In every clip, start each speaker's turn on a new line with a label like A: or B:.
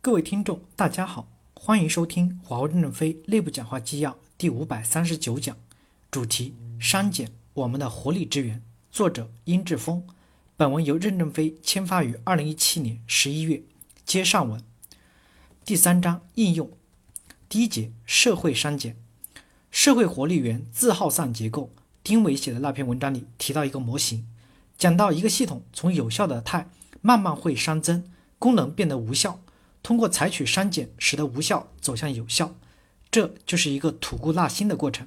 A: 各位听众，大家好，欢迎收听华为任正非内部讲话纪要第五百三十九讲，主题：删减我们的活力之源。作者：殷志峰。本文由任正非签发于二零一七年十一月。接上文，第三章应用。第一节：社会删减。社会活力源自耗散结构。丁伟写的那篇文章里提到一个模型，讲到一个系统从有效的态慢慢会熵增，功能变得无效。通过采取删减，使得无效走向有效，这就是一个吐故纳新的过程。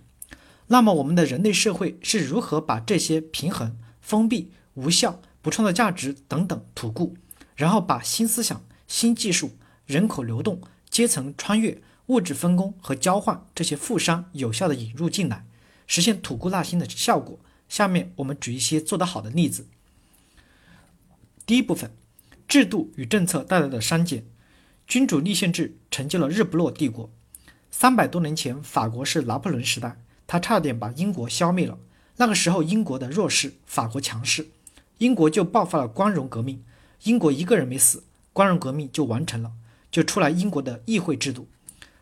A: 那么，我们的人类社会是如何把这些平衡、封闭、无效、不创造价值等等吐故，然后把新思想、新技术、人口流动、阶层穿越、物质分工和交换这些负商有效的引入进来，实现吐故纳新的效果？下面我们举一些做得好的例子。第一部分，制度与政策带来的删减。君主立宪制成就了日不落帝国。三百多年前，法国是拿破仑时代，他差点把英国消灭了。那个时候，英国的弱势，法国强势，英国就爆发了光荣革命。英国一个人没死，光荣革命就完成了，就出来英国的议会制度，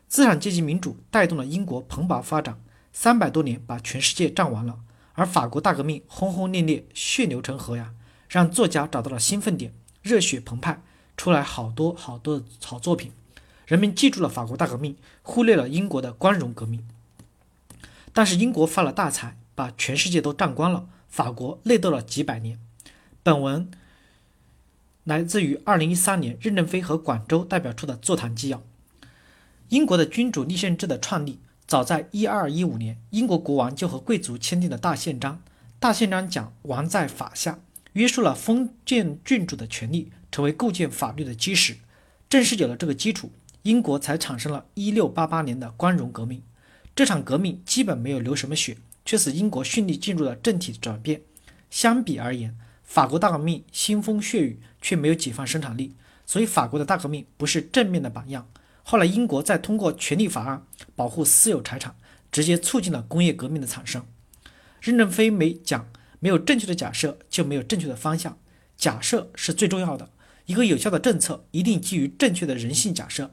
A: 资产阶级民主带动了英国蓬勃发展。三百多年把全世界占完了，而法国大革命轰轰烈烈，血流成河呀，让作家找到了兴奋点，热血澎湃。出来好多好多的好作品，人们记住了法国大革命，忽略了英国的光荣革命。但是英国发了大财，把全世界都占光了，法国内斗了几百年。本文来自于二零一三年任正非和广州代表处的座谈纪要。英国的君主立宪制的创立，早在一二一五年，英国国王就和贵族签订了大宪章。大宪章讲王在法下，约束了封建郡主的权利。成为构建法律的基石，正是有了这个基础，英国才产生了1688年的光荣革命。这场革命基本没有流什么血，却使英国顺利进入了政体转变。相比而言，法国大革命腥风血雨，却没有解放生产力，所以法国的大革命不是正面的榜样。后来，英国再通过权利法案保护私有财产，直接促进了工业革命的产生。任正非没讲，没有正确的假设，就没有正确的方向。假设是最重要的。一个有效的政策一定基于正确的人性假设。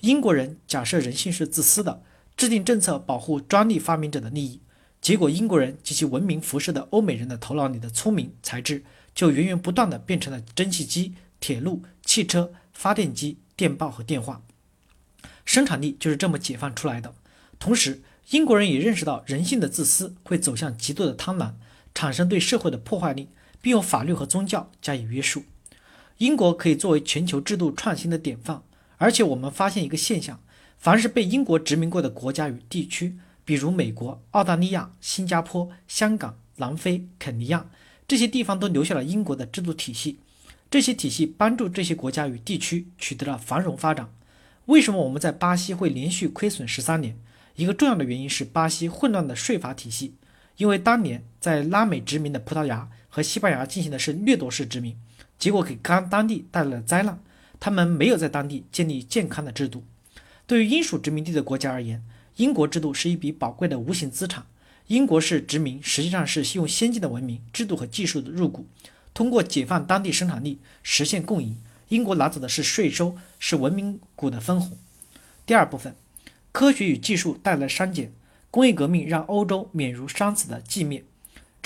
A: 英国人假设人性是自私的，制定政策保护专利发明者的利益，结果英国人及其文明辐射的欧美人的头脑里的聪明才智，就源源不断的变成了蒸汽机、铁路、汽车、发电机、电报和电话。生产力就是这么解放出来的。同时，英国人也认识到人性的自私会走向极度的贪婪，产生对社会的破坏力，并用法律和宗教加以约束。英国可以作为全球制度创新的典范，而且我们发现一个现象：凡是被英国殖民过的国家与地区，比如美国、澳大利亚、新加坡、香港、南非、肯尼亚这些地方，都留下了英国的制度体系。这些体系帮助这些国家与地区取得了繁荣发展。为什么我们在巴西会连续亏损十三年？一个重要的原因是巴西混乱的税法体系，因为当年在拉美殖民的葡萄牙和西班牙进行的是掠夺式殖民。结果给当当地带来了灾难，他们没有在当地建立健康的制度。对于英属殖民地的国家而言，英国制度是一笔宝贵的无形资产。英国式殖民实际上是用先进的文明、制度和技术的入股，通过解放当地生产力实现共赢。英国拿走的是税收，是文明股的分红。第二部分，科学与技术带来删减。工业革命让欧洲免如伤死的寂灭。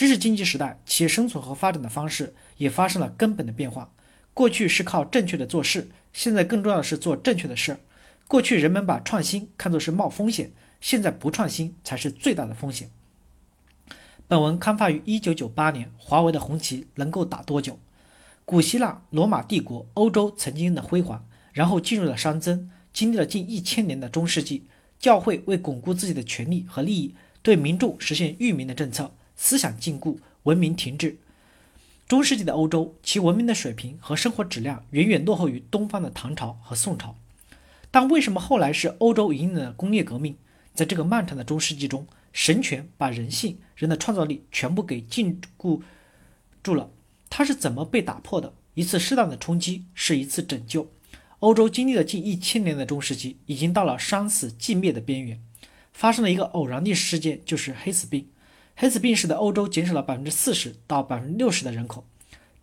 A: 知识经济时代，企业生存和发展的方式也发生了根本的变化。过去是靠正确的做事，现在更重要的是做正确的事儿。过去人们把创新看作是冒风险，现在不创新才是最大的风险。本文刊发于一九九八年。华为的红旗能够打多久？古希腊、罗马帝国、欧洲曾经的辉煌，然后进入了熵增，经历了近一千年的中世纪。教会为巩固自己的权利和利益，对民众实现育民的政策。思想禁锢，文明停滞。中世纪的欧洲，其文明的水平和生活质量远远落后于东方的唐朝和宋朝。但为什么后来是欧洲引领了工业革命？在这个漫长的中世纪中，神权把人性、人的创造力全部给禁锢住了。它是怎么被打破的？一次适当的冲击是一次拯救。欧洲经历了近一千年的中世纪，已经到了生死寂灭的边缘。发生了一个偶然历史事件，就是黑死病。黑死病使得欧洲减少了百分之四十到百分之六十的人口，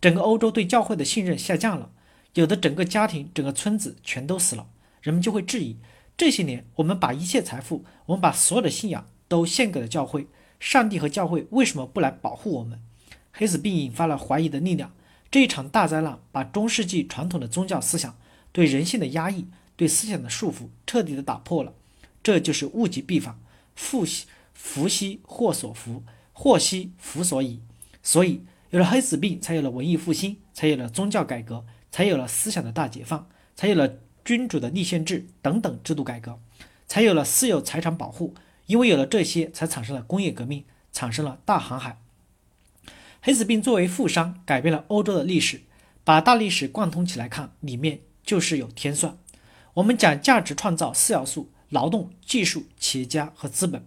A: 整个欧洲对教会的信任下降了。有的整个家庭、整个村子全都死了，人们就会质疑：这些年我们把一切财富，我们把所有的信仰都献给了教会，上帝和教会为什么不来保护我们？黑死病引发了怀疑的力量，这一场大灾难把中世纪传统的宗教思想对人性的压抑、对思想的束缚彻底的打破了。这就是物极必反，福兮福兮祸所伏，祸兮福所倚。所以有了黑死病，才有了文艺复兴，才有了宗教改革，才有了思想的大解放，才有了君主的立宪制等等制度改革，才有了私有财产保护。因为有了这些，才产生了工业革命，产生了大航海。黑死病作为富商，改变了欧洲的历史。把大历史贯通起来看，里面就是有天算。我们讲价值创造四要素：劳动、技术、企业家和资本。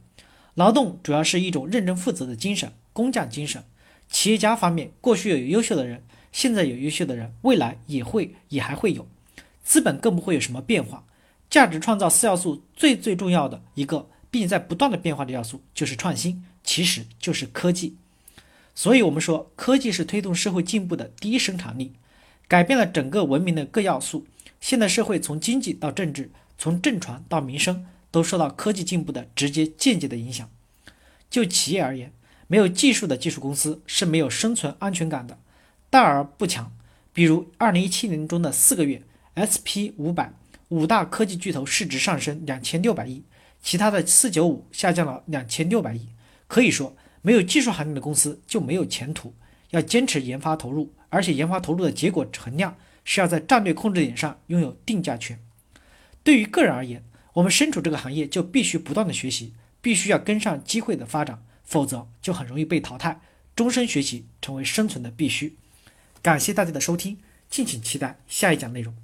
A: 劳动主要是一种认真负责的精神，工匠精神。企业家方面，过去有优秀的人，现在有优秀的人，未来也会也还会有。资本更不会有什么变化。价值创造四要素最最重要的一个，并且在不断的变化的要素就是创新，其实就是科技。所以，我们说科技是推动社会进步的第一生产力，改变了整个文明的各要素。现代社会从经济到政治，从政传到民生，都受到科技进步的直接、间接的影响。就企业而言，没有技术的技术公司是没有生存安全感的，大而不强。比如，二零一七年中的四个月，SP 五百五大科技巨头市值上升两千六百亿，其他的四九五下降了两千六百亿。可以说。没有技术含量的公司就没有前途。要坚持研发投入，而且研发投入的结果衡量是要在战略控制点上拥有定价权。对于个人而言，我们身处这个行业就必须不断的学习，必须要跟上机会的发展，否则就很容易被淘汰。终身学习成为生存的必须。感谢大家的收听，敬请期待下一讲内容。